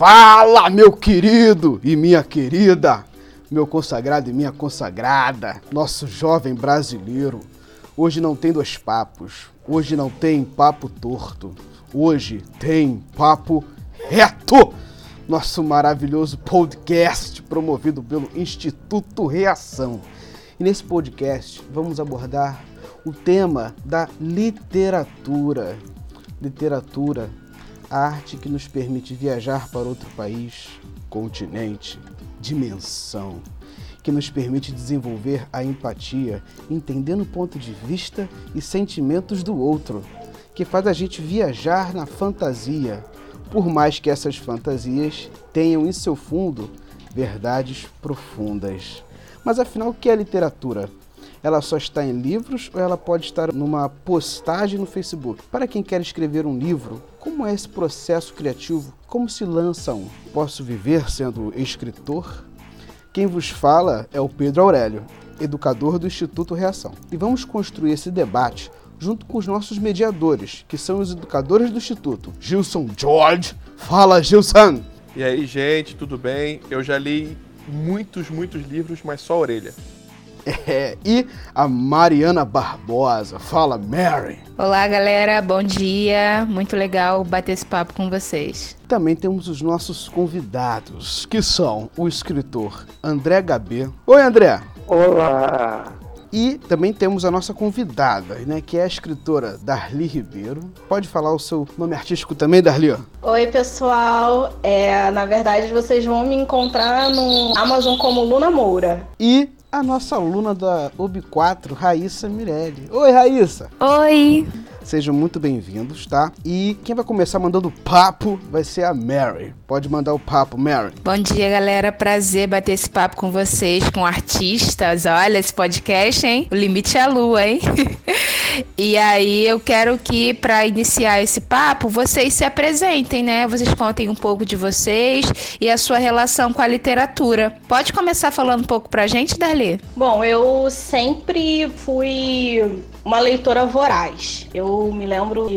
Fala, meu querido e minha querida, meu consagrado e minha consagrada, nosso jovem brasileiro. Hoje não tem dois papos, hoje não tem papo torto, hoje tem papo reto. Nosso maravilhoso podcast promovido pelo Instituto Reação. E nesse podcast vamos abordar o tema da literatura. Literatura arte que nos permite viajar para outro país, continente, dimensão, que nos permite desenvolver a empatia, entendendo o ponto de vista e sentimentos do outro, que faz a gente viajar na fantasia, por mais que essas fantasias tenham em seu fundo verdades profundas. Mas afinal, o que é literatura? Ela só está em livros ou ela pode estar numa postagem no Facebook? Para quem quer escrever um livro, como é esse processo criativo? Como se lança um? Posso viver sendo escritor? Quem vos fala é o Pedro Aurélio, educador do Instituto Reação. E vamos construir esse debate junto com os nossos mediadores, que são os educadores do Instituto. Gilson George. Fala, Gilson! E aí, gente, tudo bem? Eu já li muitos, muitos livros, mas só orelha. É, e a Mariana Barbosa. Fala, Mary. Olá, galera. Bom dia. Muito legal bater esse papo com vocês. Também temos os nossos convidados, que são o escritor André Gabê. Oi, André. Olá. E também temos a nossa convidada, né, que é a escritora Darli Ribeiro. Pode falar o seu nome artístico também, Darli? Oi, pessoal. É, na verdade, vocês vão me encontrar no Amazon como Luna Moura. E a nossa aluna da UB4, Raíssa Mirelli. Oi, Raíssa! Oi! Sejam muito bem-vindos, tá? E quem vai começar mandando papo vai ser a Mary. Pode mandar o papo, Mary. Bom dia, galera. Prazer bater esse papo com vocês, com artistas. Olha esse podcast, hein? O limite é a lua, hein? e aí eu quero que, para iniciar esse papo, vocês se apresentem, né? Vocês contem um pouco de vocês e a sua relação com a literatura. Pode começar falando um pouco pra gente, Darli? Bom, eu sempre fui uma leitora voraz. Eu me lembro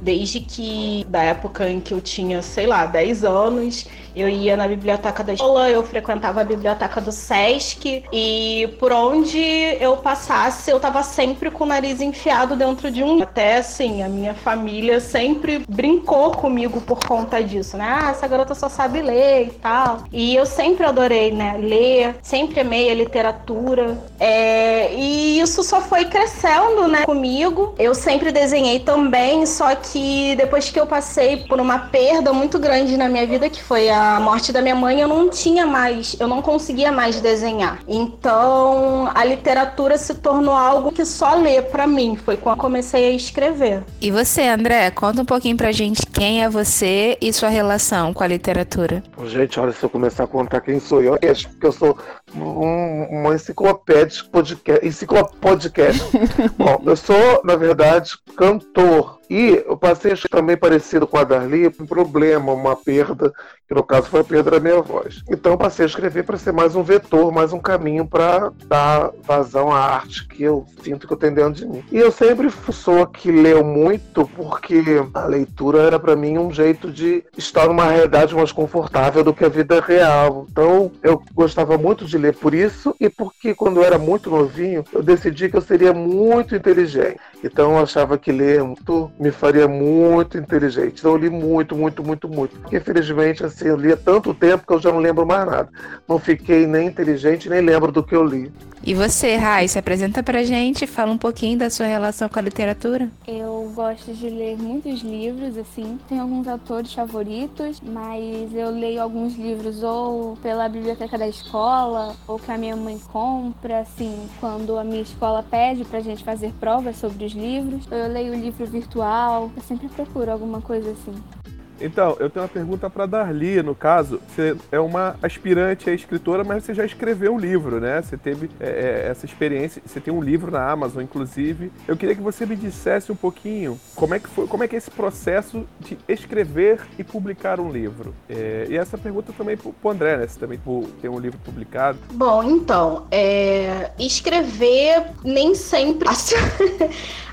desde que da época em que eu tinha, sei lá, 10 anos, eu ia na biblioteca da escola, eu frequentava a biblioteca do SESC e por onde eu passasse, eu tava sempre com o nariz enfiado dentro de um. Até assim, a minha família sempre brincou comigo por conta disso, né? Ah, essa garota só sabe ler e tal. E eu sempre adorei, né? Ler, sempre amei a literatura. É... E isso só foi crescendo, né? Comigo. Eu sempre desenhei também, só que depois que eu passei por uma perda muito grande na minha vida, que foi a a morte da minha mãe, eu não tinha mais, eu não conseguia mais desenhar. Então, a literatura se tornou algo que só ler para mim. Foi quando eu comecei a escrever. E você, André, conta um pouquinho pra gente quem é você e sua relação com a literatura. Gente, olha, se eu começar a contar quem sou eu, acho que eu sou um, uma enciclopédia podcast. Enciclopodcast. Bom, eu sou, na verdade, cantor e eu passei também parecido com a Darli, um problema, uma perda, que no caso foi a perda da minha voz. Então passei a escrever para ser mais um vetor, mais um caminho para dar vazão à arte que eu sinto que eu tenho dentro de mim. E eu sempre pessoa que leu muito porque a leitura era para mim um jeito de estar numa realidade mais confortável do que a vida real. Então eu gostava muito de ler por isso e porque quando eu era muito novinho eu decidi que eu seria muito inteligente. Então eu achava que ler muito me faria muito inteligente. Então eu li muito, muito, muito, muito. Infelizmente assim, eu lia tanto tempo que eu já não lembro mais nada. Não fiquei nem inteligente, nem lembro do que eu li. E você, Rai, se apresenta pra gente, fala um pouquinho da sua relação com a literatura. Eu gosto de ler muitos livros, assim. Tenho alguns autores favoritos, mas eu leio alguns livros ou pela biblioteca da escola, ou que a minha mãe compra, assim, quando a minha escola pede pra gente fazer provas sobre os livros. Eu leio livro virtual, eu sempre procuro alguma coisa assim. Então, eu tenho uma pergunta para Darli, no caso. Você é uma aspirante a escritora, mas você já escreveu um livro, né? Você teve é, é, essa experiência, você tem um livro na Amazon, inclusive. Eu queria que você me dissesse um pouquinho como é que foi, como é que é esse processo de escrever e publicar um livro. É, e essa pergunta também para o André, né? Você também tem um livro publicado. Bom, então, é, escrever nem sempre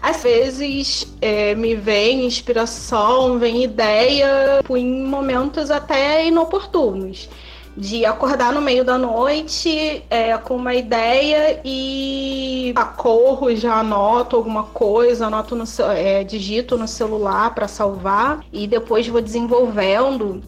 Às vezes é, me vem inspiração, vem ideia em momentos até inoportunos. De acordar no meio da noite é, com uma ideia e corro, já anoto alguma coisa, anoto no, é, digito no celular para salvar e depois vou desenvolvendo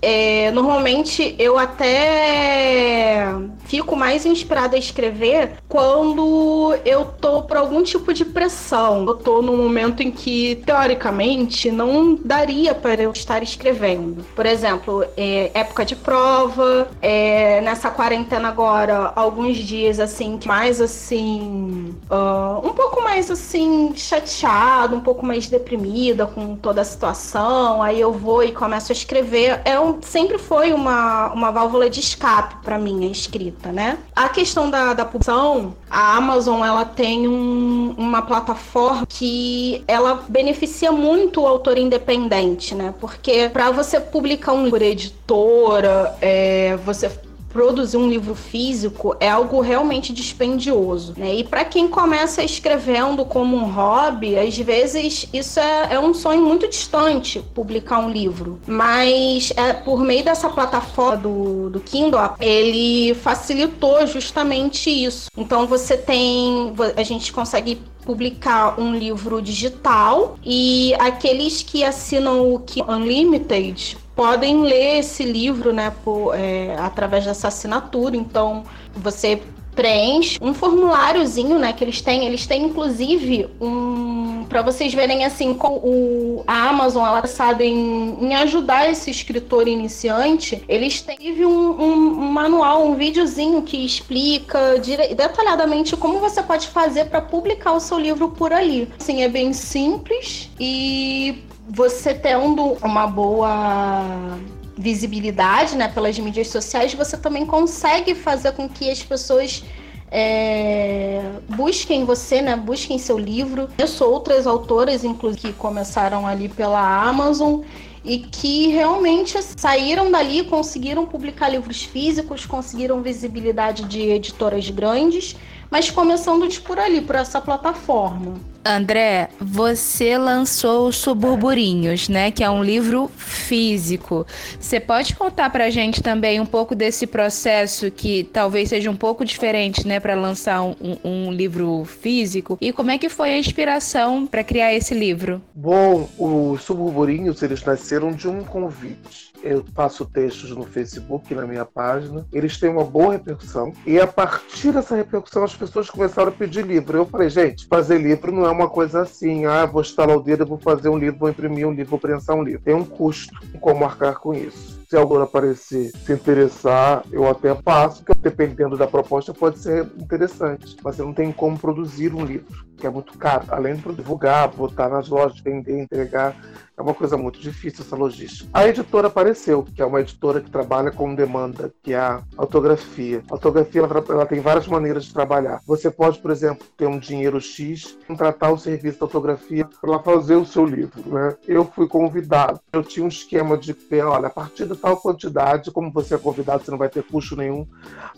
é, normalmente eu até fico mais inspirada a escrever quando eu tô por algum tipo de pressão. Eu tô num momento em que, teoricamente, não daria para eu estar escrevendo. Por exemplo, é, época de prova, é, nessa quarentena agora, alguns dias assim, mais assim, uh, um pouco mais assim, chateado, um pouco mais deprimida com toda a situação. Aí eu vou e começo a escrever. É um sempre foi uma, uma válvula de escape para mim a escrita, né? A questão da, da publicação, a Amazon ela tem um, uma plataforma que ela beneficia muito o autor independente, né? Porque para você publicar um livro editora, é, você produzir um livro físico é algo realmente dispendioso, né? E para quem começa escrevendo como um hobby, às vezes isso é, é, um sonho muito distante, publicar um livro. Mas é, por meio dessa plataforma do, do Kindle, ele facilitou justamente isso. Então você tem, a gente consegue publicar um livro digital e aqueles que assinam o Kindle Unlimited podem ler esse livro, né, por, é, através dessa assinatura. Então, você preenche um formuláriozinho, né, que eles têm. Eles têm inclusive um para vocês verem assim com o a Amazon ela sabe em, em ajudar esse escritor iniciante. Eles têm um, um, um manual, um videozinho que explica dire... detalhadamente como você pode fazer para publicar o seu livro por ali. Assim, é bem simples e você tendo uma boa visibilidade né, pelas mídias sociais, você também consegue fazer com que as pessoas é, busquem você, né? Busquem seu livro. Eu sou outras autoras, inclusive, que começaram ali pela Amazon e que realmente saíram dali, conseguiram publicar livros físicos, conseguiram visibilidade de editoras grandes, mas começando de por ali, por essa plataforma. André, você lançou Suburburinhos, né? Que é um livro físico. Você pode contar pra gente também um pouco desse processo que talvez seja um pouco diferente, né? Para lançar um, um, livro físico. E como é que foi a inspiração para criar esse livro? Bom, os Suburburinhos, eles nasceram de um convite eu faço textos no Facebook, na minha página, eles têm uma boa repercussão, e a partir dessa repercussão as pessoas começaram a pedir livro. Eu falei, gente, fazer livro não é uma coisa assim, ah, vou estalar o dedo, vou fazer um livro, vou imprimir um livro, vou prensar um livro. Tem um custo, como marcar com isso. Se alguém aparecer, se interessar, eu até passo, que dependendo da proposta pode ser interessante, mas eu não tenho como produzir um livro, que é muito caro. Além de divulgar, botar nas lojas, vender, entregar, é uma coisa muito difícil essa logística. A editora apareceu, que é uma editora que trabalha com demanda, que é a autografia. A autografia ela, ela tem várias maneiras de trabalhar. Você pode, por exemplo, ter um dinheiro X, contratar o serviço de autografia para fazer o seu livro. Né? Eu fui convidado. Eu tinha um esquema de olha, a partir tal quantidade, como você é convidado, você não vai ter custo nenhum.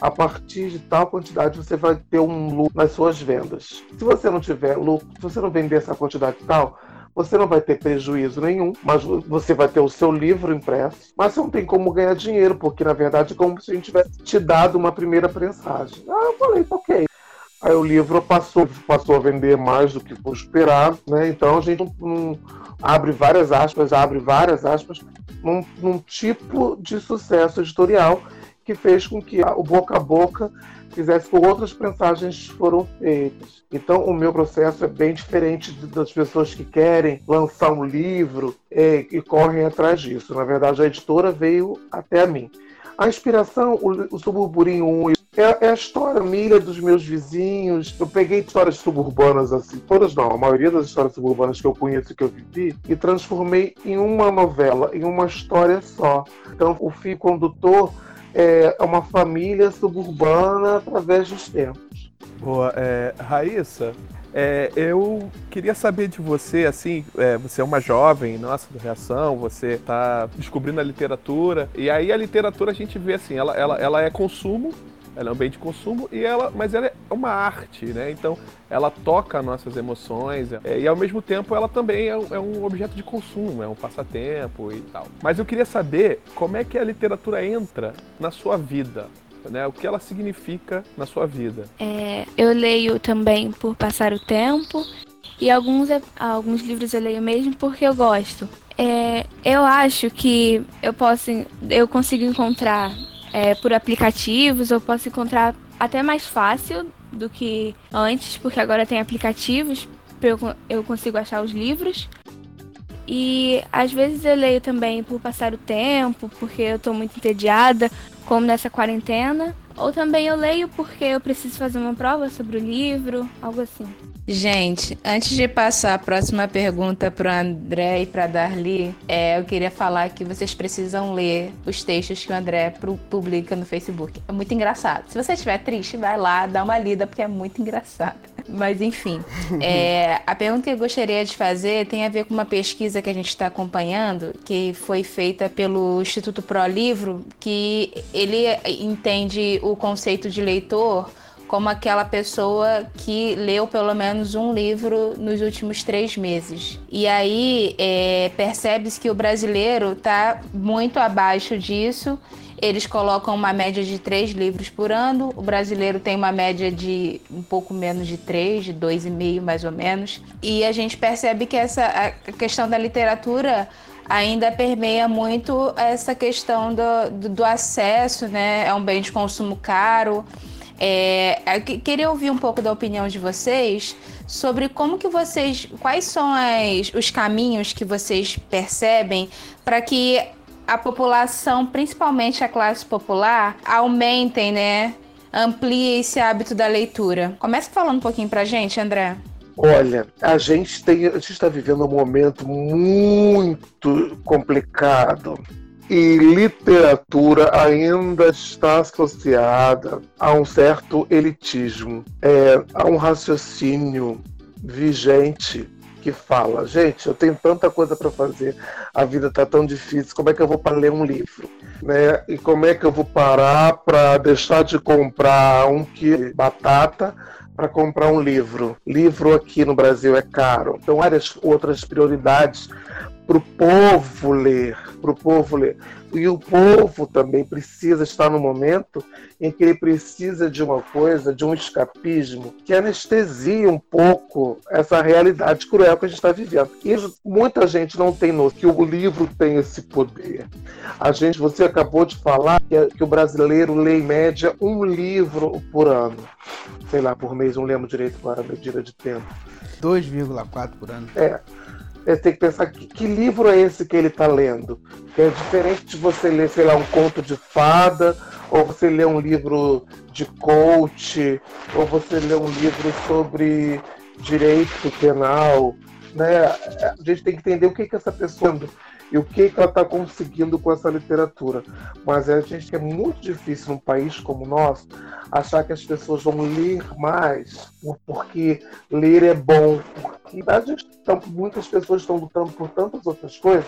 A partir de tal quantidade, você vai ter um lucro nas suas vendas. Se você não tiver lucro, se você não vender essa quantidade tal, você não vai ter prejuízo nenhum, mas você vai ter o seu livro impresso, mas você não tem como ganhar dinheiro, porque na verdade é como se a gente tivesse te dado uma primeira prensagem. Ah, eu falei, ok. Aí o livro passou, passou a vender mais do que foi esperado, né? Então a gente abre várias aspas, abre várias aspas, num, num tipo de sucesso editorial que fez com que o boca a boca fizesse com outras mensagens foram feitas. Então, o meu processo é bem diferente das pessoas que querem lançar um livro é, e correm atrás disso. Na verdade, a editora veio até a mim. A inspiração, o, o Suburburinho 1, é, é, a história, a família dos meus vizinhos. Eu peguei histórias suburbanas, assim, todas não, a maioria das histórias suburbanas que eu conheço e que eu vivi, e transformei em uma novela, em uma história só. Então, o fio condutor é uma família suburbana através dos tempos. Boa. É, Raíssa, é, eu queria saber de você, assim, é, você é uma jovem, nossa, do Reação, você está descobrindo a literatura, e aí a literatura a gente vê assim, ela, ela, ela é consumo, ela é um bem de consumo, e ela, mas ela é uma arte, né? Então ela toca nossas emoções, é, e ao mesmo tempo ela também é é um objeto de consumo, é um passatempo e tal. Mas eu queria saber como é que a literatura entra na sua vida, né? O que ela significa na sua vida? É, eu leio também por passar o tempo e alguns, alguns livros eu leio mesmo porque eu gosto. É, eu acho que eu posso, eu consigo encontrar é, por aplicativos, eu posso encontrar até mais fácil do que antes, porque agora tem aplicativos, eu, eu consigo achar os livros. E às vezes eu leio também por passar o tempo, porque eu estou muito entediada, como nessa quarentena. Ou também eu leio porque eu preciso fazer uma prova sobre o livro, algo assim. Gente, antes de passar a próxima pergunta para o André e para Darli, é, eu queria falar que vocês precisam ler os textos que o André publica no Facebook. É muito engraçado. Se você estiver triste, vai lá, dá uma lida, porque é muito engraçado. Mas enfim, é, a pergunta que eu gostaria de fazer tem a ver com uma pesquisa que a gente está acompanhando, que foi feita pelo Instituto Pro Livro, que ele entende o conceito de leitor como aquela pessoa que leu pelo menos um livro nos últimos três meses. E aí é, percebe-se que o brasileiro está muito abaixo disso. Eles colocam uma média de três livros por ano. O brasileiro tem uma média de um pouco menos de três, de dois e meio mais ou menos. E a gente percebe que essa a questão da literatura ainda permeia muito essa questão do, do, do acesso, né? É um bem de consumo caro. É, queria ouvir um pouco da opinião de vocês sobre como que vocês, quais são as, os caminhos que vocês percebem para que a população, principalmente a classe popular, aumentem, né? Amplie esse hábito da leitura. Começa falando um pouquinho pra gente, André. Olha, a gente tem, a gente está vivendo um momento muito complicado e literatura ainda está associada a um certo elitismo, é, a um raciocínio vigente que fala, gente, eu tenho tanta coisa para fazer, a vida está tão difícil, como é que eu vou para ler um livro? Né? E como é que eu vou parar para deixar de comprar um quilo de batata para comprar um livro? Livro aqui no Brasil é caro. Então, várias outras prioridades para o povo ler, para o povo ler. E o povo também precisa estar no momento em que ele precisa de uma coisa, de um escapismo, que anestesia um pouco essa realidade cruel que a gente está vivendo. E muita gente não tem noção que o livro tem esse poder. A gente, você acabou de falar que, que o brasileiro lê em média um livro por ano. Sei lá, por mês, não lembro direito agora a medida de tempo. 2,4 por ano. É. Você tem que pensar que, que livro é esse que ele está lendo. Que é diferente de você ler, sei lá, um conto de fada, ou você ler um livro de coach, ou você ler um livro sobre direito penal. Né? A gente tem que entender o que, que essa pessoa e o que, que ela está conseguindo com essa literatura. Mas a gente é muito difícil num país como o nosso achar que as pessoas vão ler mais porque ler é bom. Porque então, muitas pessoas estão lutando por tantas outras coisas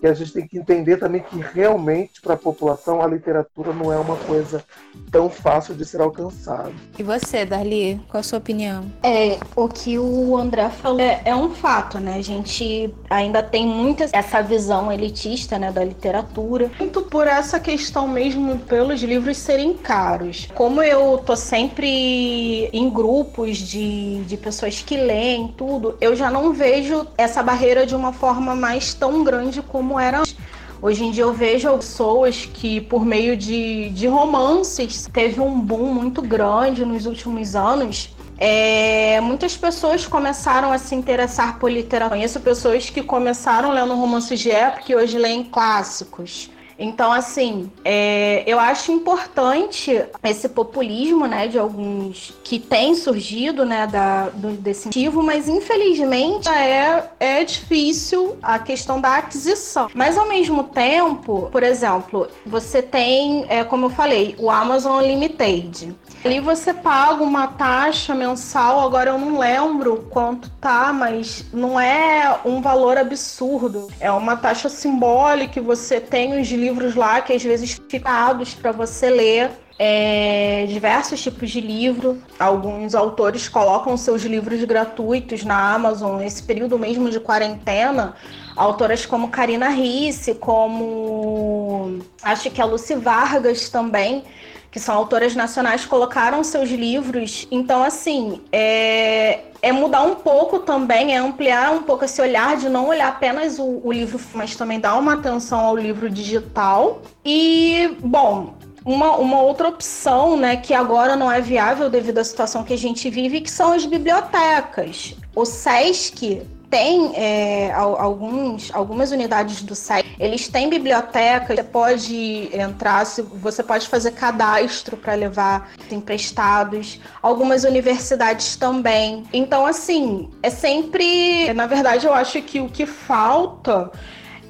que a gente tem que entender também que realmente para a população a literatura não é uma coisa tão fácil de ser alcançada. E você, Darli, qual a sua opinião? É, o que o André falou é, é um fato, né? A gente ainda tem muita essa visão elitista, né, da literatura. Muito por essa questão mesmo pelos livros serem caros. Como eu tô sempre em grupos de, de pessoas que leem tudo, eu já não vejo essa barreira de uma forma mais tão grande como como era antes. Hoje em dia eu vejo pessoas que, por meio de, de romances, teve um boom muito grande nos últimos anos. É, muitas pessoas começaram a se interessar por literatura. Conheço pessoas que começaram lendo romances de época e hoje leem clássicos. Então, assim, é, eu acho importante esse populismo, né, de alguns que tem surgido, né, da, do, desse motivo, mas infelizmente é, é difícil a questão da aquisição. Mas ao mesmo tempo, por exemplo, você tem, é, como eu falei, o Amazon Unlimited. Ali você paga uma taxa mensal, agora eu não lembro quanto tá, mas não é um valor absurdo. É uma taxa simbólica, você tem os livros lá que às vezes ficados para você ler. É, diversos tipos de livro. Alguns autores colocam seus livros gratuitos na Amazon nesse período mesmo de quarentena. Autoras como Karina Risse, como acho que a Lucy Vargas também que são autoras nacionais, colocaram seus livros. Então, assim, é, é mudar um pouco também, é ampliar um pouco esse olhar de não olhar apenas o, o livro, mas também dar uma atenção ao livro digital. E, bom, uma, uma outra opção, né, que agora não é viável devido à situação que a gente vive, que são as bibliotecas. O SESC tem é, alguns, algumas unidades do site, eles têm biblioteca, você pode entrar, você pode fazer cadastro para levar emprestados, algumas universidades também. Então, assim, é sempre. Na verdade, eu acho que o que falta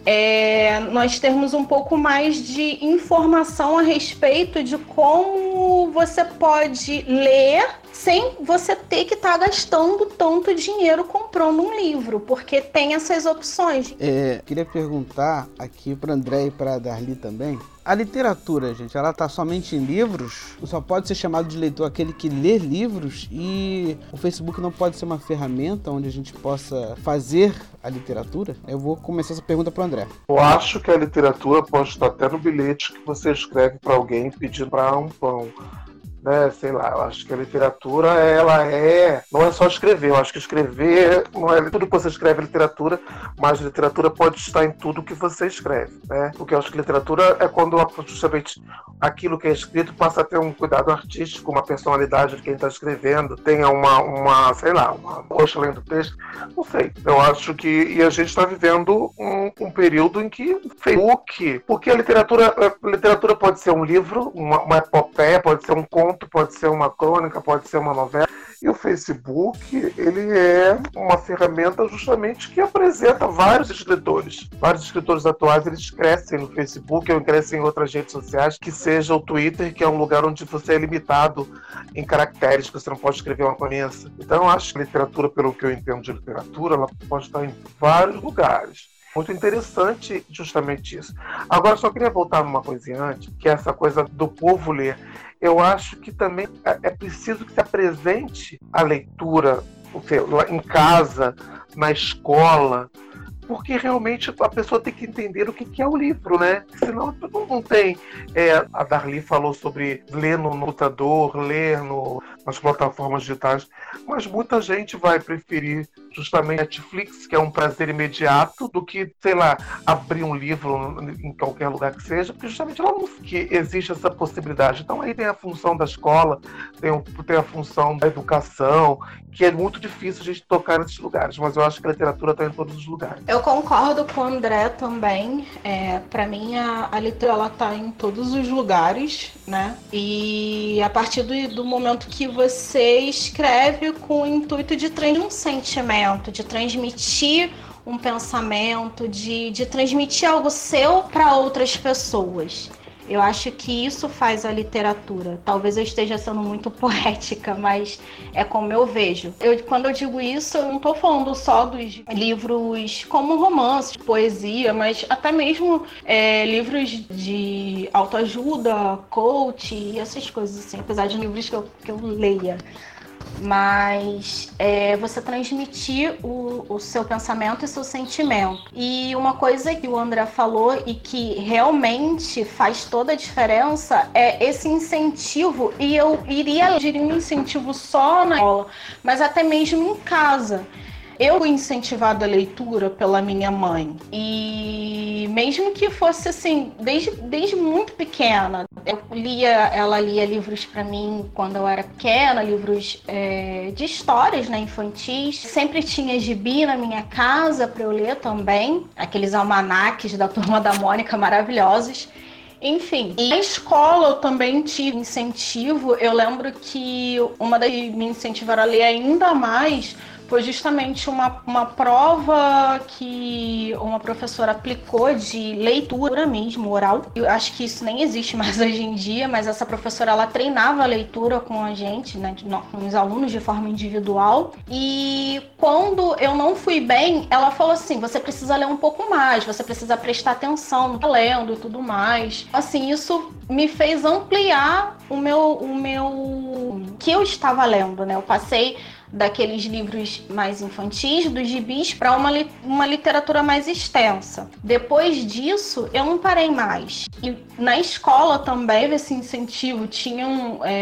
é nós termos um pouco mais de informação a respeito de como você pode ler sem você ter que estar tá gastando tanto dinheiro comprando um livro, porque tem essas opções. É, queria perguntar aqui para André e para Darli também. A literatura, gente, ela tá somente em livros? Só pode ser chamado de leitor aquele que lê livros? E o Facebook não pode ser uma ferramenta onde a gente possa fazer a literatura? Eu vou começar essa pergunta para André. Eu acho que a literatura pode estar até no bilhete que você escreve para alguém pedindo para um pão né? Sei lá, eu acho que a literatura, ela é. Não é só escrever, eu acho que escrever não é tudo que você escreve é literatura, mas literatura pode estar em tudo que você escreve, né? Porque eu acho que literatura é quando justamente aquilo que é escrito passa a ter um cuidado artístico, uma personalidade de quem está escrevendo, tenha uma, uma, sei lá, uma roxa além do texto. Não sei. Eu acho que. E a gente está vivendo um, um, período em que Facebook. Porque a literatura, a literatura pode ser um livro, uma, uma epopeia, pode ser um conto conto, pode ser uma crônica, pode ser uma novela. E o Facebook, ele é uma ferramenta justamente que apresenta vários escritores. Vários escritores atuais, eles crescem no Facebook ou crescem em outras redes sociais, que seja o Twitter, que é um lugar onde você é limitado em caracteres, que você não pode escrever uma doença. Então, eu acho que literatura, pelo que eu entendo de literatura, ela pode estar em vários lugares muito interessante justamente isso. Agora, só queria voltar numa coisinha antes, que é essa coisa do povo ler eu acho que também é, é preciso que se apresente a leitura em casa, na escola, porque realmente a pessoa tem que entender o que é o livro, né? Senão não tem. É, a Darli falou sobre ler no computador, ler no, nas plataformas digitais, mas muita gente vai preferir justamente Netflix, que é um prazer imediato, do que, sei lá, abrir um livro em qualquer lugar que seja, porque justamente ela não que existe essa possibilidade. Então aí tem a função da escola, tem, tem a função da educação, que é muito difícil a gente tocar nesses lugares, mas eu acho que a literatura está em todos os lugares. Eu concordo com o André também. É, para mim, a, a literatura está em todos os lugares, né? E a partir do, do momento que você escreve com o intuito de transmitir um sentimento, de transmitir um pensamento, de, de transmitir algo seu para outras pessoas. Eu acho que isso faz a literatura. Talvez eu esteja sendo muito poética, mas é como eu vejo. Eu, quando eu digo isso, eu não estou falando só dos livros como romances, poesia, mas até mesmo é, livros de autoajuda, coach e essas coisas assim, apesar de livros que eu, que eu leia mas é, você transmitir o, o, seu pensamento e seu sentimento. E uma coisa que o André falou e que realmente faz toda a diferença é esse incentivo, e eu iria dizer um incentivo só na escola, mas até mesmo em casa. Eu fui a leitura pela minha mãe. E mesmo que fosse assim, desde, desde muito pequena, eu lia, ela lia livros para mim quando eu era pequena, livros é, de histórias, né, infantis. Sempre tinha gibi na minha casa para eu ler também, aqueles almanaques da Turma da Mônica maravilhosos. Enfim, e na escola eu também tive incentivo. Eu lembro que uma das que me incentivaram a ler ainda mais foi justamente uma, uma prova que uma professora aplicou de leitura mesmo, oral. Eu acho que isso nem existe mais hoje em dia, mas essa professora ela treinava a leitura com a gente, né, com os alunos de forma individual. E quando eu não fui bem, ela falou assim: você precisa ler um pouco mais, você precisa prestar atenção no que tá lendo e tudo mais. Assim, isso me fez ampliar o meu, o meu que eu estava lendo, né? Eu passei daqueles livros mais infantis, dos gibis, para uma, li uma literatura mais extensa. Depois disso, eu não parei mais. E na escola também, esse incentivo, tinham é,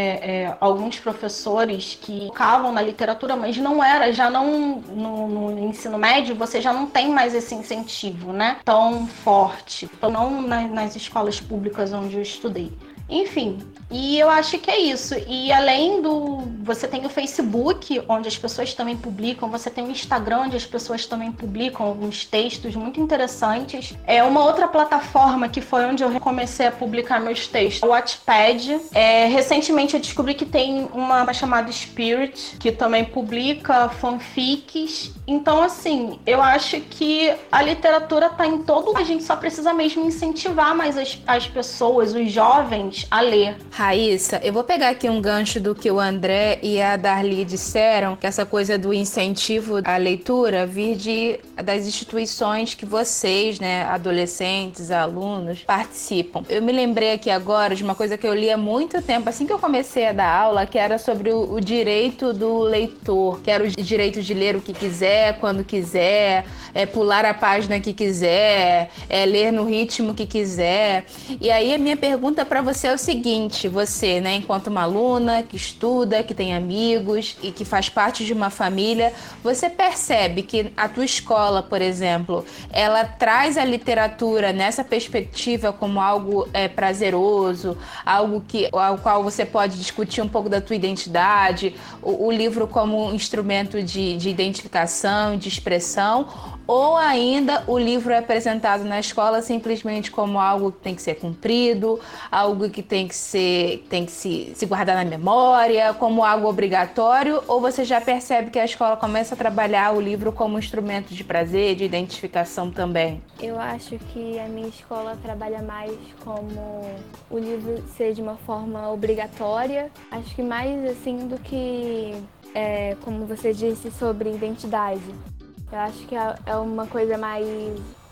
é, alguns professores que focavam na literatura, mas não era, já não no, no, ensino médio, você já não tem mais esse incentivo, né? Tão forte. Então, não nas escolas públicas onde eu estudei. Enfim, e eu acho que é isso. E além do. Você tem o Facebook, onde as pessoas também publicam, você tem o Instagram, onde as pessoas também publicam alguns textos muito interessantes. É uma outra plataforma que foi onde eu comecei a publicar meus textos, o Wattpad. É, recentemente eu descobri que tem uma chamada Spirit, que também publica fanfics. Então, assim, eu acho que a literatura tá em todo. A gente só precisa mesmo incentivar mais as, as pessoas, os jovens, a ler. Raíssa, eu vou pegar aqui um gancho do que o André e a Darli disseram, que essa coisa do incentivo à leitura vir de, das instituições que vocês, né, adolescentes, alunos, participam. Eu me lembrei aqui agora de uma coisa que eu li há muito tempo, assim que eu comecei a dar aula, que era sobre o, o direito do leitor, que era o direito de ler o que quiser, quando quiser, é, pular a página que quiser, é, ler no ritmo que quiser. E aí a minha pergunta para você é o seguinte: você, né, enquanto uma aluna que estuda, que tem amigos e que faz parte de uma família, você percebe que a tua escola, por exemplo, ela traz a literatura nessa perspectiva como algo é, prazeroso, algo que ao qual você pode discutir um pouco da tua identidade, o, o livro como um instrumento de, de identificação, de expressão, ou ainda o livro é apresentado na escola simplesmente como algo que tem que ser cumprido, algo que tem que ser tem que se, se guardar na memória, como algo obrigatório, ou você já percebe que a escola começa a trabalhar o livro como instrumento de prazer, de identificação também? Eu acho que a minha escola trabalha mais como o livro ser de uma forma obrigatória, acho que mais assim do que é, como você disse sobre identidade. Eu acho que é, é uma coisa mais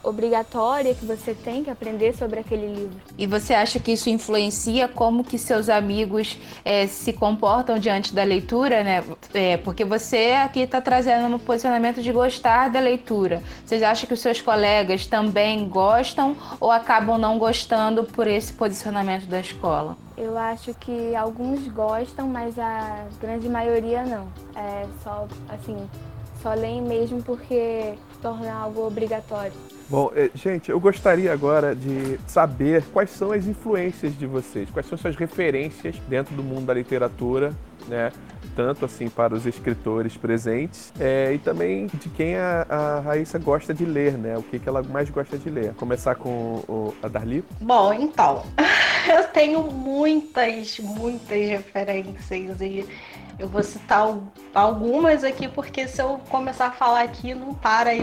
obrigatória que você tem que aprender sobre aquele livro. E você acha que isso influencia como que seus amigos é, se comportam diante da leitura, né? É, porque você aqui está trazendo um posicionamento de gostar da leitura. Você acha que os seus colegas também gostam ou acabam não gostando por esse posicionamento da escola? Eu acho que alguns gostam, mas a grande maioria não. É só assim, só leem mesmo porque torna algo obrigatório. Bom, eh, gente, eu gostaria agora de saber quais são as influências de vocês, quais são suas referências dentro do mundo da literatura, né? Tanto assim para os escritores presentes é, e também de quem a, a Raíssa gosta de ler, né? O que, que ela mais gosta de ler. Começar com o, a Darli? Bom, então, eu tenho muitas, muitas referências e eu vou citar algumas aqui, porque se eu começar a falar aqui, não para aí.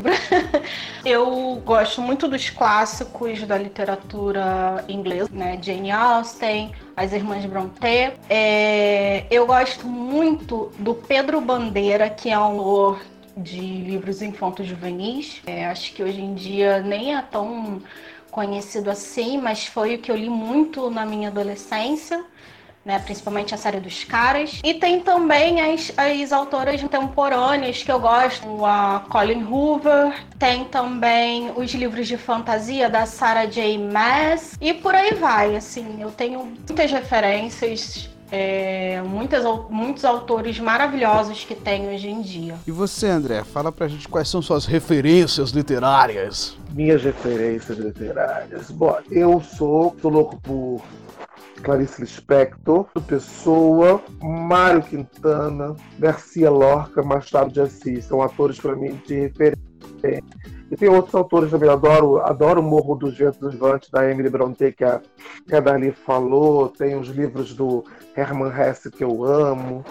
eu gosto muito dos clássicos da literatura inglesa, né? Jane Austen, as Irmãs Brontë. É, eu gosto muito do Pedro Bandeira, que é um autor de livros infantos juvenis. É, acho que hoje em dia nem é tão conhecido assim, mas foi o que eu li muito na minha adolescência né? Principalmente a série dos caras. E tem também as, as autoras contemporâneas que eu gosto, a Colin Hoover. Tem também os livros de fantasia da Sarah J. Maas. E por aí vai, assim. Eu tenho muitas referências é, muitas, muitos autores maravilhosos que tem hoje em dia. E você, André, fala pra gente quais são suas referências literárias. Minhas referências literárias. Bom, eu sou, sou louco por Clarice Lispector, Pessoa, Mário Quintana, Garcia Lorca, Machado de Assis. São atores para mim de referência. E tem outros autores também, adoro, adoro o Morro dos Ventos Vantes, da Emily Brontë, que a, que a Dali falou. Tem os livros do Herman Hesse que eu amo.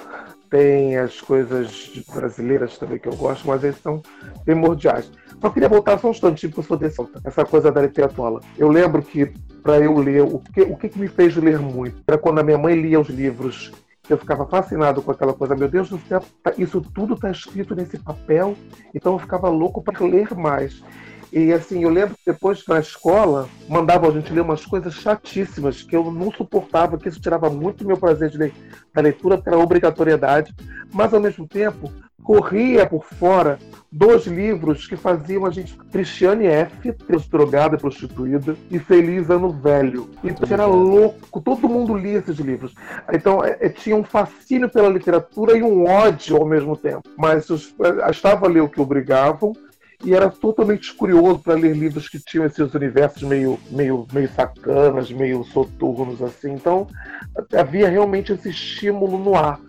Tem as coisas brasileiras também que eu gosto, mas eles são primordiais. Só queria voltar só um instantinho, porque eu sou desse, essa coisa da literatura. Eu lembro que, para eu ler, o que, o que me fez ler muito era quando a minha mãe lia os livros eu ficava fascinado com aquela coisa, meu Deus do céu, tá, isso tudo está escrito nesse papel, então eu ficava louco para ler mais. E assim, eu lembro que depois na escola mandavam a gente ler umas coisas chatíssimas que eu não suportava, que isso tirava muito meu prazer de ler, da leitura, era obrigatoriedade, mas ao mesmo tempo corria por fora dois livros que faziam a gente Cristiane F, drogada, prostituída, e Feliz Ano Velho. Então era louco, todo mundo lia esses livros. Então é, é, tinha um fascínio pela literatura e um ódio ao mesmo tempo. Mas os, estava ali o que obrigavam, e era totalmente curioso para ler livros que tinham esses universos meio, meio, meio sacanas, meio soturnos assim. Então havia realmente esse estímulo no ar.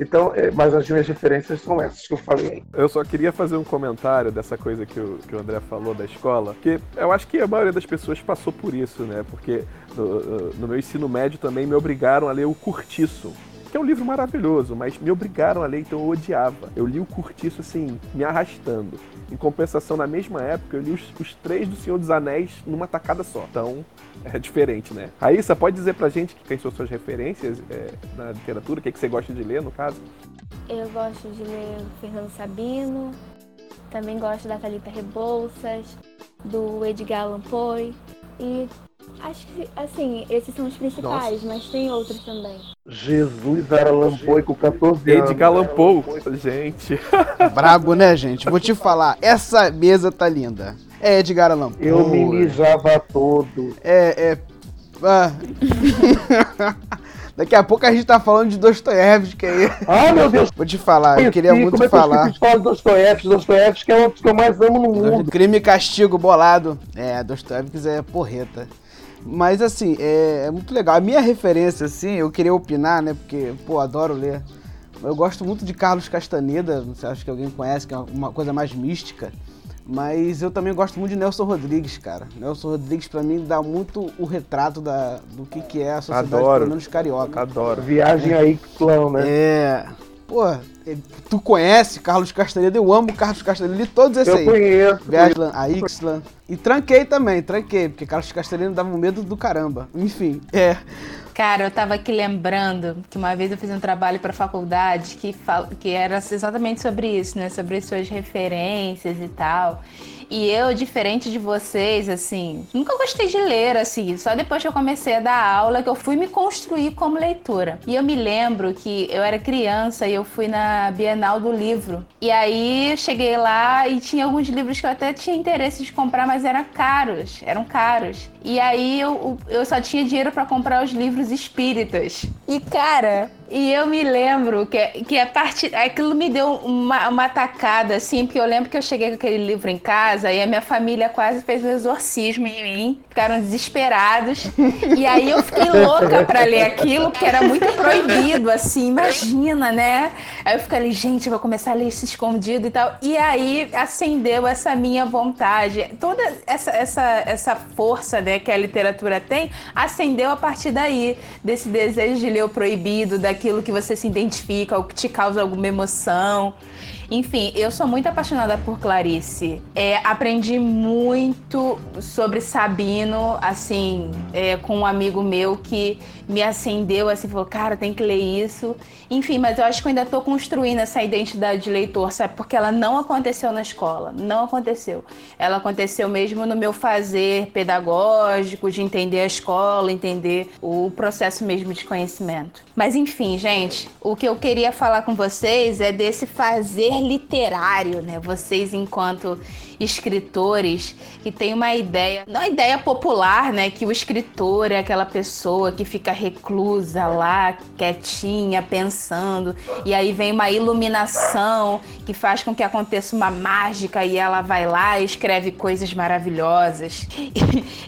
Então, é, mas as minhas referências são essas que eu falei. Eu só queria fazer um comentário dessa coisa que o, que o André falou da escola, que eu acho que a maioria das pessoas passou por isso, né? Porque no, no meu ensino médio também me obrigaram a ler o Curtiço que é um livro maravilhoso, mas me obrigaram a ler, então eu odiava. Eu li o Curtiço, assim, me arrastando. Em compensação, na mesma época, eu li os, os três do Senhor dos Anéis numa tacada só. Então, é diferente, né? Raíssa, pode dizer pra gente quem são suas referências é, na literatura? O que, é que você gosta de ler, no caso? Eu gosto de ler Fernando Sabino, também gosto da Thalita Rebouças, do Edgar Allan Poe e Acho que, assim, esses são os principais, Nossa. mas tem outros também. Jesus era Lampoe com 14 anos. Edgar Lampoe, gente. Brabo, né, gente? Vou te falar, essa mesa tá linda. É Edgar Allan Poe. Eu me mijava todo. É, é... Ah. Daqui a pouco a gente tá falando de Dostoiévski aí. Ah, meu Deus! Vou te falar, eu queria muito como falar. É que eu Dostoiévski, Dostoiévski é o que eu mais amo no mundo. Crime e castigo bolado. É, Dostoiévski é porreta. Mas assim, é, é, muito legal. A minha referência, assim, eu queria opinar, né? Porque, pô, adoro ler. Eu gosto muito de Carlos Castaneda, não sei, acho que alguém conhece, que é uma coisa mais mística. Mas eu também gosto muito de Nelson Rodrigues, cara. Nelson Rodrigues, para mim, dá muito o retrato da, do que, que é a sociedade, Adoro. pelo menos carioca. Adoro. Viagem aí, clã, né? É. Pô, tu conhece Carlos Castaneda? Eu amo Carlos Castaneda, li todos esses eu aí. Conheço. Viagem a Ixlan. E tranquei também, tranquei, porque Carlos Castaneda dava um medo do caramba. Enfim, é. Cara, eu tava aqui lembrando que uma vez eu fiz um trabalho para faculdade que, fal... que era exatamente sobre isso, né? Sobre suas referências e tal. E eu, diferente de vocês, assim, nunca gostei de ler, assim. Só depois que eu comecei a dar aula que eu fui me construir como leitora. E eu me lembro que eu era criança e eu fui na Bienal do Livro. E aí cheguei lá e tinha alguns livros que eu até tinha interesse de comprar, mas eram caros. Eram caros. E aí eu, eu só tinha dinheiro para comprar os livros espíritas. E, cara, e eu me lembro que, que a parte. Aquilo me deu uma, uma tacada, assim, porque eu lembro que eu cheguei com aquele livro em casa e a minha família quase fez um exorcismo em mim. Ficaram desesperados. e aí eu fiquei louca para ler aquilo, porque era muito proibido, assim, imagina, né? Aí eu fiquei ali, gente, eu vou começar a ler isso escondido e tal. E aí acendeu essa minha vontade. Toda essa, essa, essa força né, que a literatura tem acendeu a partir daí, desse desejo de ler o proibido, da aquilo que você se identifica, ou que te causa alguma emoção. Enfim, eu sou muito apaixonada por Clarice. É, aprendi muito sobre Sabino, assim, é, com um amigo meu que me acendeu, assim, falou, cara, tem que ler isso. Enfim, mas eu acho que eu ainda estou construindo essa identidade de leitor, sabe? Porque ela não aconteceu na escola, não aconteceu. Ela aconteceu mesmo no meu fazer pedagógico, de entender a escola, entender o processo mesmo de conhecimento. Mas enfim, gente, o que eu queria falar com vocês é desse fazer literário, né? Vocês enquanto escritores que tem uma ideia, não ideia popular, né, que o escritor é aquela pessoa que fica reclusa lá, quietinha, pensando, e aí vem uma iluminação que faz com que aconteça uma mágica e ela vai lá e escreve coisas maravilhosas.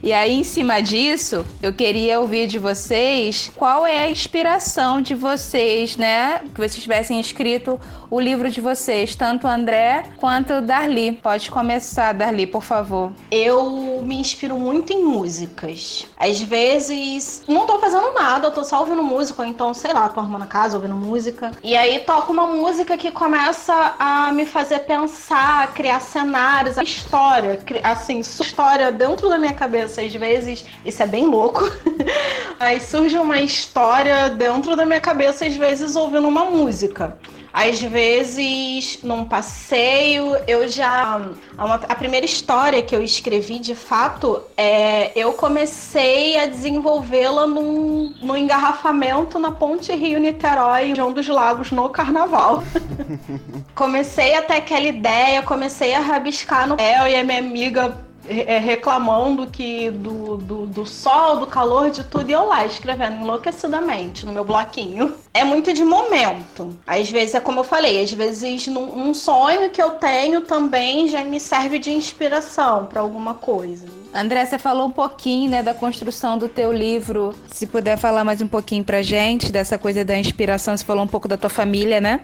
E, aí em cima disso, eu queria ouvir de vocês qual é a inspiração de vocês, né, que vocês tivessem escrito o livro de vocês, tanto o André quanto o Darli. Pode começar, Darli, por favor. Eu me inspiro muito em músicas. Às vezes, não tô fazendo nada, eu tô só ouvindo música, ou então, sei lá, tô arrumando a casa, ouvindo música. E aí toco uma música que começa a me fazer pensar, criar cenários, a história, assim, história dentro da minha cabeça. Às vezes, isso é bem louco. aí surge uma história dentro da minha cabeça, às vezes ouvindo uma música. Às vezes, num passeio, eu já. A, primeira história que eu escrevi, de fato, é, eu comecei a desenvolvê-la num, num engarrafamento na Ponte Rio-Niterói, de um dos lagos, no carnaval. comecei até aquela ideia, comecei a rabiscar no papel e a minha amiga é, reclamando que do, do, do, sol, do calor, de tudo, e eu lá escrevendo enlouquecidamente no meu bloquinho. É muito de momento. Às vezes é como eu falei, às vezes num, um sonho que eu tenho também já me serve de inspiração para alguma coisa. André, você falou um pouquinho, né, da construção do teu livro. Se puder falar mais um pouquinho pra gente dessa coisa da inspiração, você falou um pouco da tua família, né?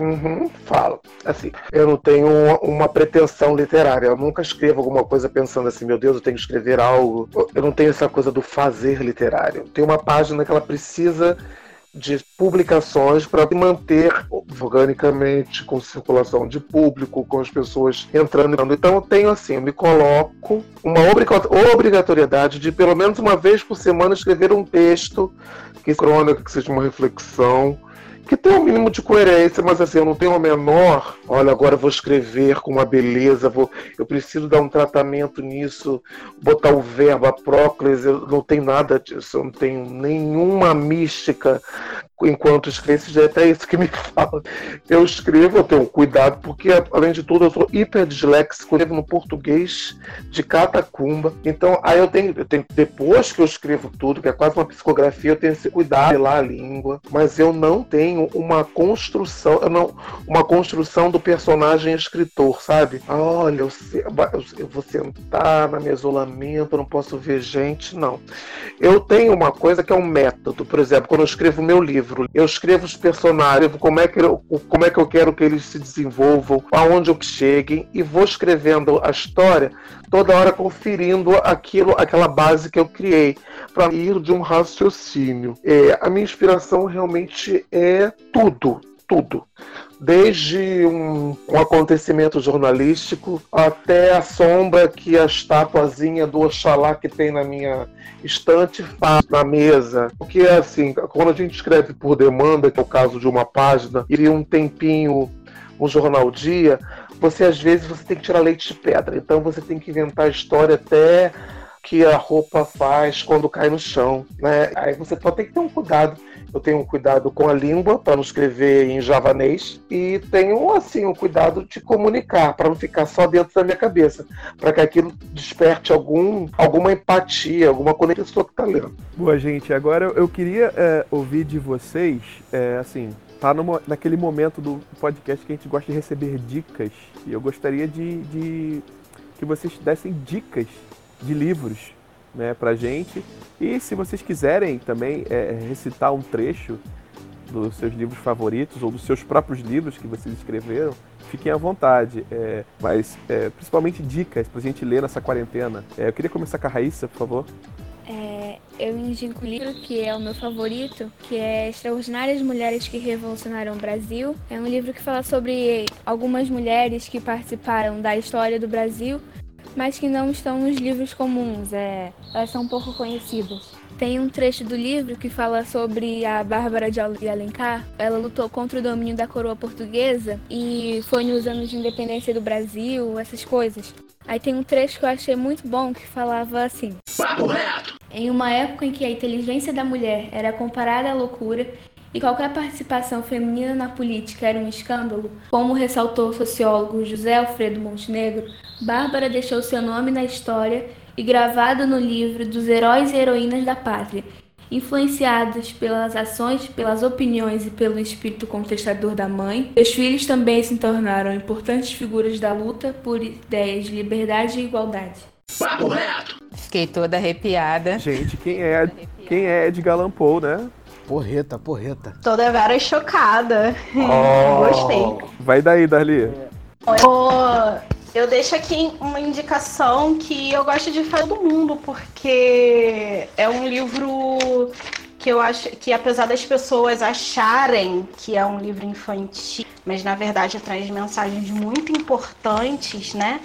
Uhum, falo. Assim, eu não tenho uma, uma, pretensão literária. Eu nunca escrevo alguma coisa pensando assim, meu Deus, eu tenho que escrever algo. Eu não tenho essa coisa do fazer literário. Tem uma página que ela precisa de publicações para manter organicamente com circulação de público, com as pessoas entrando. Então eu tenho assim, eu me coloco uma obrigatoriedade de pelo menos uma vez por semana escrever um texto que crônica, que seja uma reflexão que tem um mínimo de coerência, mas assim, eu não tenho a menor. Olha, agora eu vou escrever com uma beleza, vou, eu preciso dar um tratamento nisso, botar o verbo, a próclise, eu não tenho nada disso, eu não tenho nenhuma mística enquanto já é até isso que me fala. Eu escrevo, eu tenho cuidado, porque além de tudo eu sou hiper disléxico, escrevo no português de catacumba. Então, aí eu tenho, eu tenho, depois que eu escrevo tudo, que é quase uma psicografia, eu tenho esse cuidado lá a língua, mas eu não tenho uma construção, eu não, uma construção do personagem escritor, sabe? Olha, eu, eu vou sentar na meu isolamento, eu não posso ver gente, não. Eu tenho uma coisa que é um método, por exemplo, quando eu escrevo meu livro, livro. Eu escrevo os personagens, como é que eu, como é que eu quero que eles se desenvolvam, aonde eu cheguem e vou escrevendo a história toda hora conferindo aquilo, aquela base que eu criei para ir de um raciocínio. É, a minha inspiração realmente é tudo, tudo desde um, um, acontecimento jornalístico até a sombra que a estatuazinha do Oxalá que tem na minha estante faz na mesa. Porque assim, quando a gente escreve por demanda, que é o caso de uma página, e um tempinho um jornal dia, você às vezes você tem que tirar leite de pedra. Então você tem que inventar a história até que a roupa faz quando cai no chão, né? Aí você pode ter que ter um cuidado eu tenho um cuidado com a língua para não escrever em javanês e tenho assim um cuidado de comunicar para não ficar só dentro da minha cabeça, para que aquilo desperte algum alguma empatia, alguma conexão que está lendo. Boa gente, agora eu queria é, ouvir de vocês, é, assim, tá no, naquele momento do podcast que a gente gosta de receber dicas e eu gostaria de, de que vocês dessem dicas de livros né, pra gente. E se vocês quiserem também é, recitar um trecho dos seus livros favoritos ou dos seus próprios livros que vocês escreveram, fiquem à vontade. É, mas é, principalmente dicas pra gente ler nessa quarentena. É, eu queria começar com a Raíssa, por favor. É, eu indico um livro que é o meu favorito, que é Extraordinárias Mulheres que Revolucionaram o Brasil. É um livro que fala sobre algumas mulheres que participaram da história do Brasil mas que não estão nos livros comuns, é, elas são pouco conhecidas. Tem um trecho do livro que fala sobre a Bárbara de Alencar. Ela lutou contra o domínio da coroa portuguesa e foi nos anos de independência do Brasil, essas coisas. Aí tem um trecho que eu achei muito bom que falava assim: Papo reto! Em uma época em que a inteligência da mulher era comparada à loucura e qualquer participação feminina na política era um escândalo, como ressaltou o sociólogo José Alfredo Montenegro, Bárbara deixou seu nome na história e gravado no livro dos heróis e heroínas da pátria, influenciados pelas ações, pelas opiniões e pelo espírito contestador da mãe. Seus filhos também se tornaram importantes figuras da luta por ideias de liberdade e igualdade. Papo reto. Fiquei toda arrepiada. Gente, quem é, quem é Edgar Allan Poe, né? Porreta, porreta. Toda vera chocada. Oh. Gostei. Vai daí, Darli. Ô, Eu deixo aqui uma indicação que eu gosto de falar do mundo, porque é um livro que eu acho que apesar das pessoas acharem que é um livro infantil, mas na verdade traz mensagens muito importantes, né?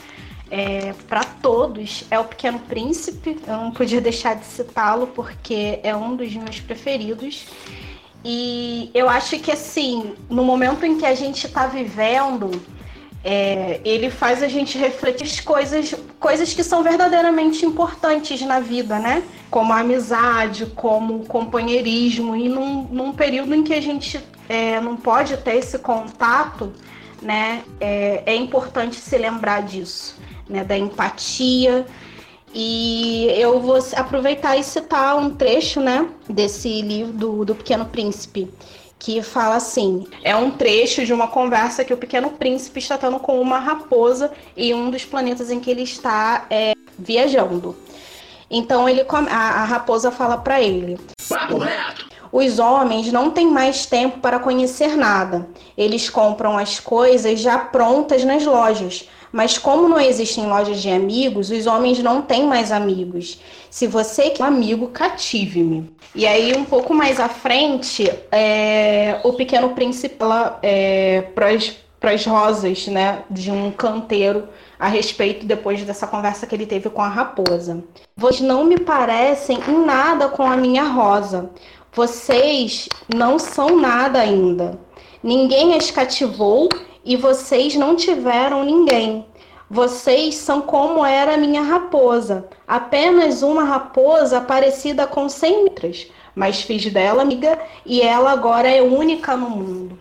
É, para todos é o Pequeno Príncipe. Eu não podia deixar de citá-lo porque é um dos meus preferidos. E eu acho que assim, no momento em que a gente está vivendo, é, ele faz a gente refletir coisas, coisas que são verdadeiramente importantes na vida, né? Como a amizade, como o companheirismo, e num, num período em que a gente é, não pode ter esse contato, né? É, é importante se lembrar disso, né? Da empatia. E eu vou aproveitar e citar um trecho, né? Desse livro do, do Pequeno Príncipe que fala assim: é um trecho de uma conversa que o pequeno príncipe está tendo com uma raposa em um dos planetas em que ele está é, viajando. Então ele a, a raposa fala para ele: Papo reto. os homens não têm mais tempo para conhecer nada. Eles compram as coisas já prontas nas lojas. Mas como não existem lojas de amigos, os homens não têm mais amigos. Se você quer um amigo, cative-me. E aí, um pouco mais à frente, é, o pequeno príncipe é, para as rosas né, de um canteiro a respeito depois dessa conversa que ele teve com a raposa. Vocês não me parecem em nada com a minha rosa. Vocês não são nada ainda. Ninguém as cativou e vocês não tiveram ninguém. Vocês são como era a minha raposa, apenas uma raposa parecida com cem mas fiz dela amiga e ela agora é única no mundo.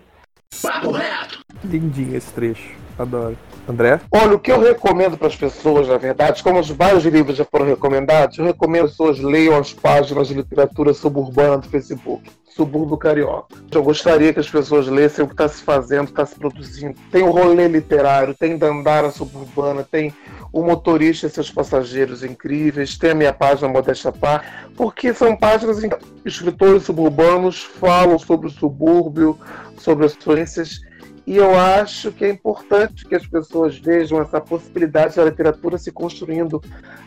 Papo reto. Lindinho esse trecho. Adoro. André? Olha, o que eu recomendo para as pessoas, na verdade, como os vários livros já foram recomendados, eu recomendo que as pessoas leiam as páginas de literatura suburbana do Facebook. Subúrbio Carioca. Eu gostaria que as pessoas lessem o que está se fazendo, está se produzindo. Tem o rolê literário, tem Dandara Suburbana, tem o motorista e seus passageiros incríveis, tem a minha página Modesta Par, porque são páginas em que escritores suburbanos falam sobre o subúrbio, sobre as doenças e eu acho que é importante que as pessoas vejam essa possibilidade da literatura se construindo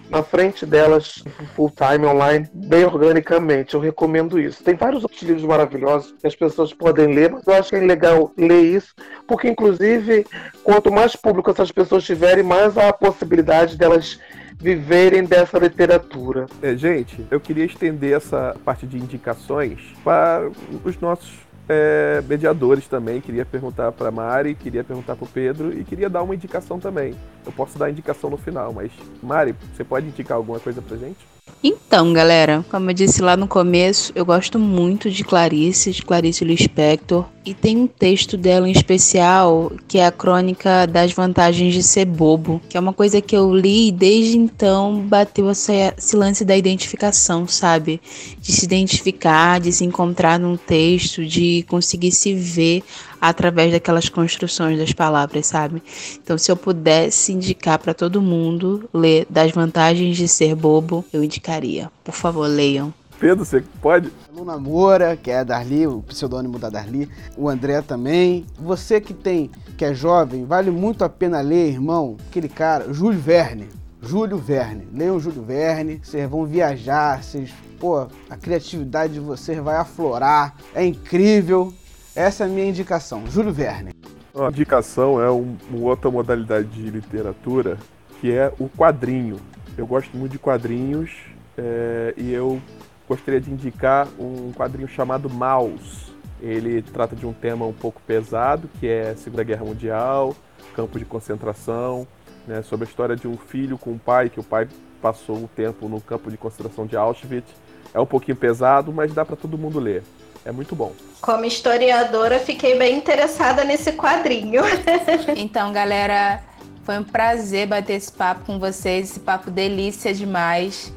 na frente delas, full time online, bem organicamente. Eu recomendo isso. Tem vários outros livros maravilhosos que as pessoas podem ler, mas eu acho que é legal ler isso, porque inclusive quanto mais público essas pessoas tiverem, mais há a possibilidade delas viverem dessa literatura. É, gente, eu queria estender essa parte de indicações para os nossos é, mediadores também. Queria perguntar para Mari, queria perguntar para o Pedro e queria dar uma indicação também. Eu posso dar indicação no final, mas Mari, você pode indicar alguma coisa para gente? Então, galera, como eu disse lá no começo, eu gosto muito de Clarice, de Clarice Lispector, e tem um texto dela em especial que é a crônica das vantagens de ser bobo, que é uma coisa que eu li e desde então bateu esse lance da identificação, sabe? De se identificar, de se encontrar num texto, de conseguir se ver através daquelas construções das palavras, sabe? Então, se eu pudesse indicar para todo mundo ler Das Vantagens de Ser Bobo, eu indicaria. Por favor, leiam. Pedro, você pode? Luna Moura, que é a Darli, o pseudônimo da Darli, o André também. Você que tem, que é jovem, vale muito a pena ler, irmão, aquele cara, Júlio Verne. Júlio Verne. Leiam Júlio Verne, vocês vão viajar, vocês, pô, a criatividade de vocês vai aflorar. É incrível. Essa é a minha indicação, Júlio Verne. A indicação é um, uma outra modalidade de literatura que é o quadrinho. Eu gosto muito de quadrinhos é, e eu gostaria de indicar um quadrinho chamado Maus. Ele trata de um tema um pouco pesado, que é a Segunda Guerra Mundial, campo de concentração, né, sobre a história de um filho com um pai, que o pai passou um tempo no campo de concentração de Auschwitz É um pouquinho pesado, mas dá para todo mundo ler. É muito bom. Como historiadora, fiquei bem interessada nesse quadrinho. Então, galera, foi um prazer bater esse papo com vocês, esse papo delícia demais.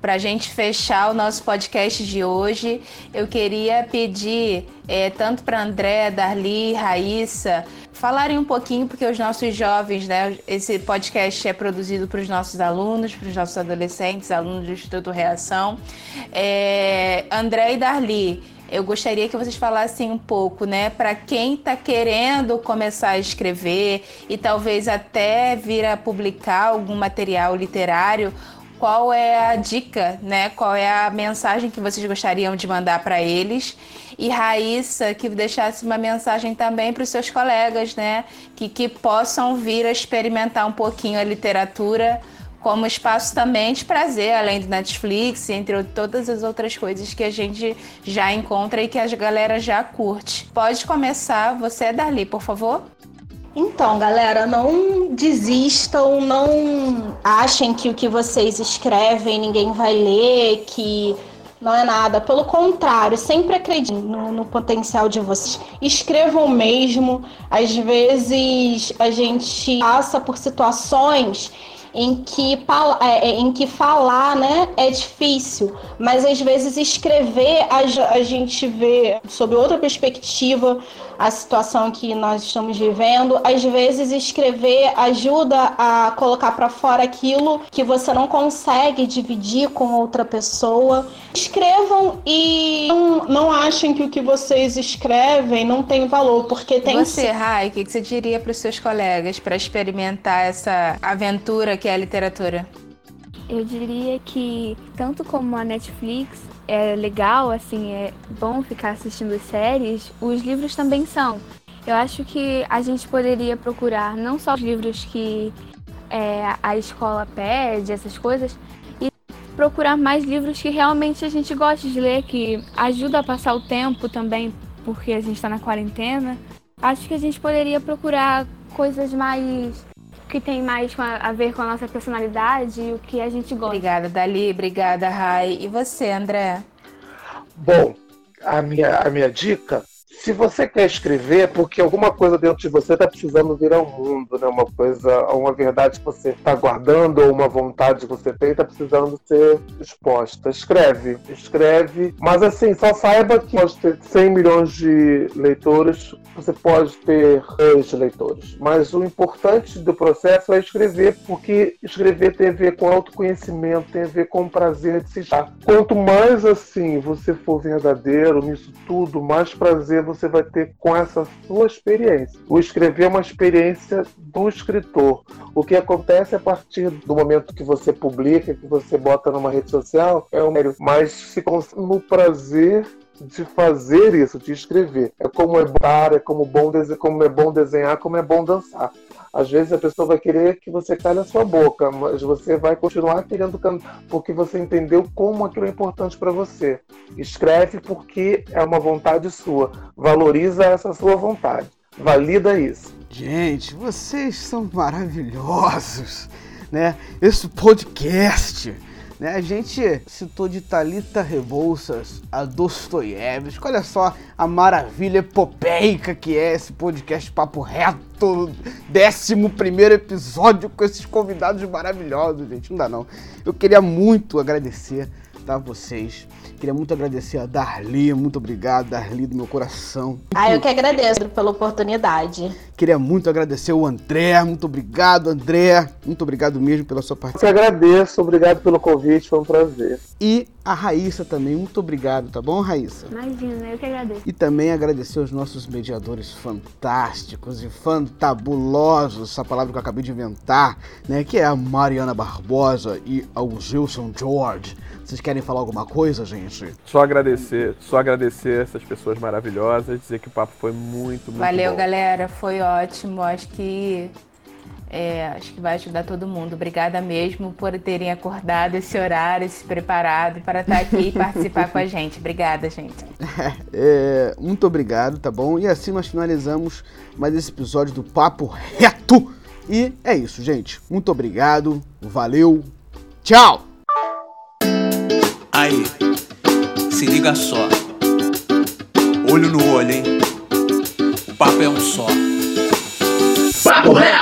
Para a gente fechar o nosso podcast de hoje, eu queria pedir é, tanto para André, Darli, Raíssa, falarem um pouquinho, porque os nossos jovens, né? Esse podcast é produzido para os nossos alunos, para os nossos adolescentes, alunos do Instituto Reação. É, André e Darli, eu gostaria que vocês falassem um pouco, né, para quem está querendo começar a escrever e talvez até vir a publicar algum material literário, qual é a dica, né? Qual é a mensagem que vocês gostariam de mandar para eles? E Raíssa, que deixasse uma mensagem também para os seus colegas, né? Que, que possam vir a experimentar um pouquinho a literatura como espaço também de prazer, além do Netflix, entre todas as outras coisas que a gente já encontra e que a galera já curte. Pode começar, você, Darli, por favor. Então, galera, não desistam, não achem que o que vocês escrevem ninguém vai ler, que não é nada. Pelo contrário, sempre acreditem no, no, potencial de vocês. Escrevam mesmo. Às vezes a gente passa por situações em que, é, é, em que falar né, é difícil, mas às vezes escrever a, a gente vê sob outra perspectiva a situação que nós estamos vivendo. Às vezes escrever ajuda a colocar para fora aquilo que você não consegue dividir com outra pessoa. Escrevam e não, não achem que o que vocês escrevem não tem valor, porque tem. Você, Rai, o que você diria para os seus colegas para experimentar essa aventura que é a literatura? Eu diria que tanto como a Netflix é legal, assim, é bom ficar assistindo séries, os livros também são. Eu acho que a gente poderia procurar não só os livros que é, a escola pede, essas coisas, e procurar mais livros que realmente a gente gosta de ler, que ajuda a passar o tempo também, porque a gente está na quarentena. Acho que a gente poderia procurar coisas mais que tem mais a, ver com a nossa personalidade e o que a gente gosta. Obrigada, Dali. Obrigada, Rai. E você, André? Bom, a minha, a minha dica se você quer escrever, é porque alguma coisa dentro de você está precisando vir ao mundo, né? Uma coisa, uma verdade que você está guardando ou uma vontade que você tem está precisando ser exposta. Escreve, escreve. Mas assim, só saiba que pode ter 100 milhões de leitores, você pode ter 10 leitores. Mas o importante do processo é escrever, porque escrever tem a ver com autoconhecimento, tem a ver com o prazer de se estar. Quanto mais assim você for verdadeiro nisso tudo, mais prazer você vai ter com essa sua experiência. O escrever é uma experiência do escritor. O que acontece a partir do momento que você publica, que você bota numa rede social, é um mas se no prazer de fazer isso, de escrever. É como é bom, é como, bom, como é bom desenhar, como é bom dançar. Às vezes a pessoa vai querer que você cale a sua boca, mas você vai continuar querendo cantar porque você entendeu como aquilo é importante para você. Escreve porque é uma vontade sua. Valoriza essa sua vontade. Valida isso. Gente, vocês são maravilhosos, né? Esse podcast né? A gente citou de Talita Rebouças a Dostoiévski. Olha só a maravilha epopeica que é esse podcast Papo Reto. Décimo primeiro episódio com esses convidados maravilhosos, gente. Não dá não. Eu queria muito agradecer tá, vocês Queria muito agradecer a Darli, muito obrigado, Darli, do meu coração. Ah, eu que agradeço pela oportunidade. Queria muito agradecer o André, muito obrigado, André. Muito obrigado mesmo pela sua participação. Eu que agradeço, obrigado pelo convite, foi um prazer. E a Raíssa também, muito obrigado, tá bom, Raíssa? Imagina, eu que agradeço. E também agradecer aos nossos mediadores fantásticos e fantabulosos, essa palavra que eu acabei de inventar, né, que é a Mariana Barbosa e o Gilson George. Vocês querem falar alguma coisa, gente? Só agradecer, só agradecer essas pessoas maravilhosas, dizer que o papo foi muito, muito Valeu, bom. galera, foi ótimo. Acho que é, acho que vai ajudar todo mundo. Obrigada mesmo por terem acordado esse horário, se preparado para estar aqui e participar com a gente. Obrigada, gente. É, muito obrigado, tá bom? E assim nós finalizamos mais esse episódio do Papo Reto. E é isso, gente. Muito obrigado. Valeu. Tchau! Aí, Se liga só. Olho no olho, hein? O papo é um só. Papo reto.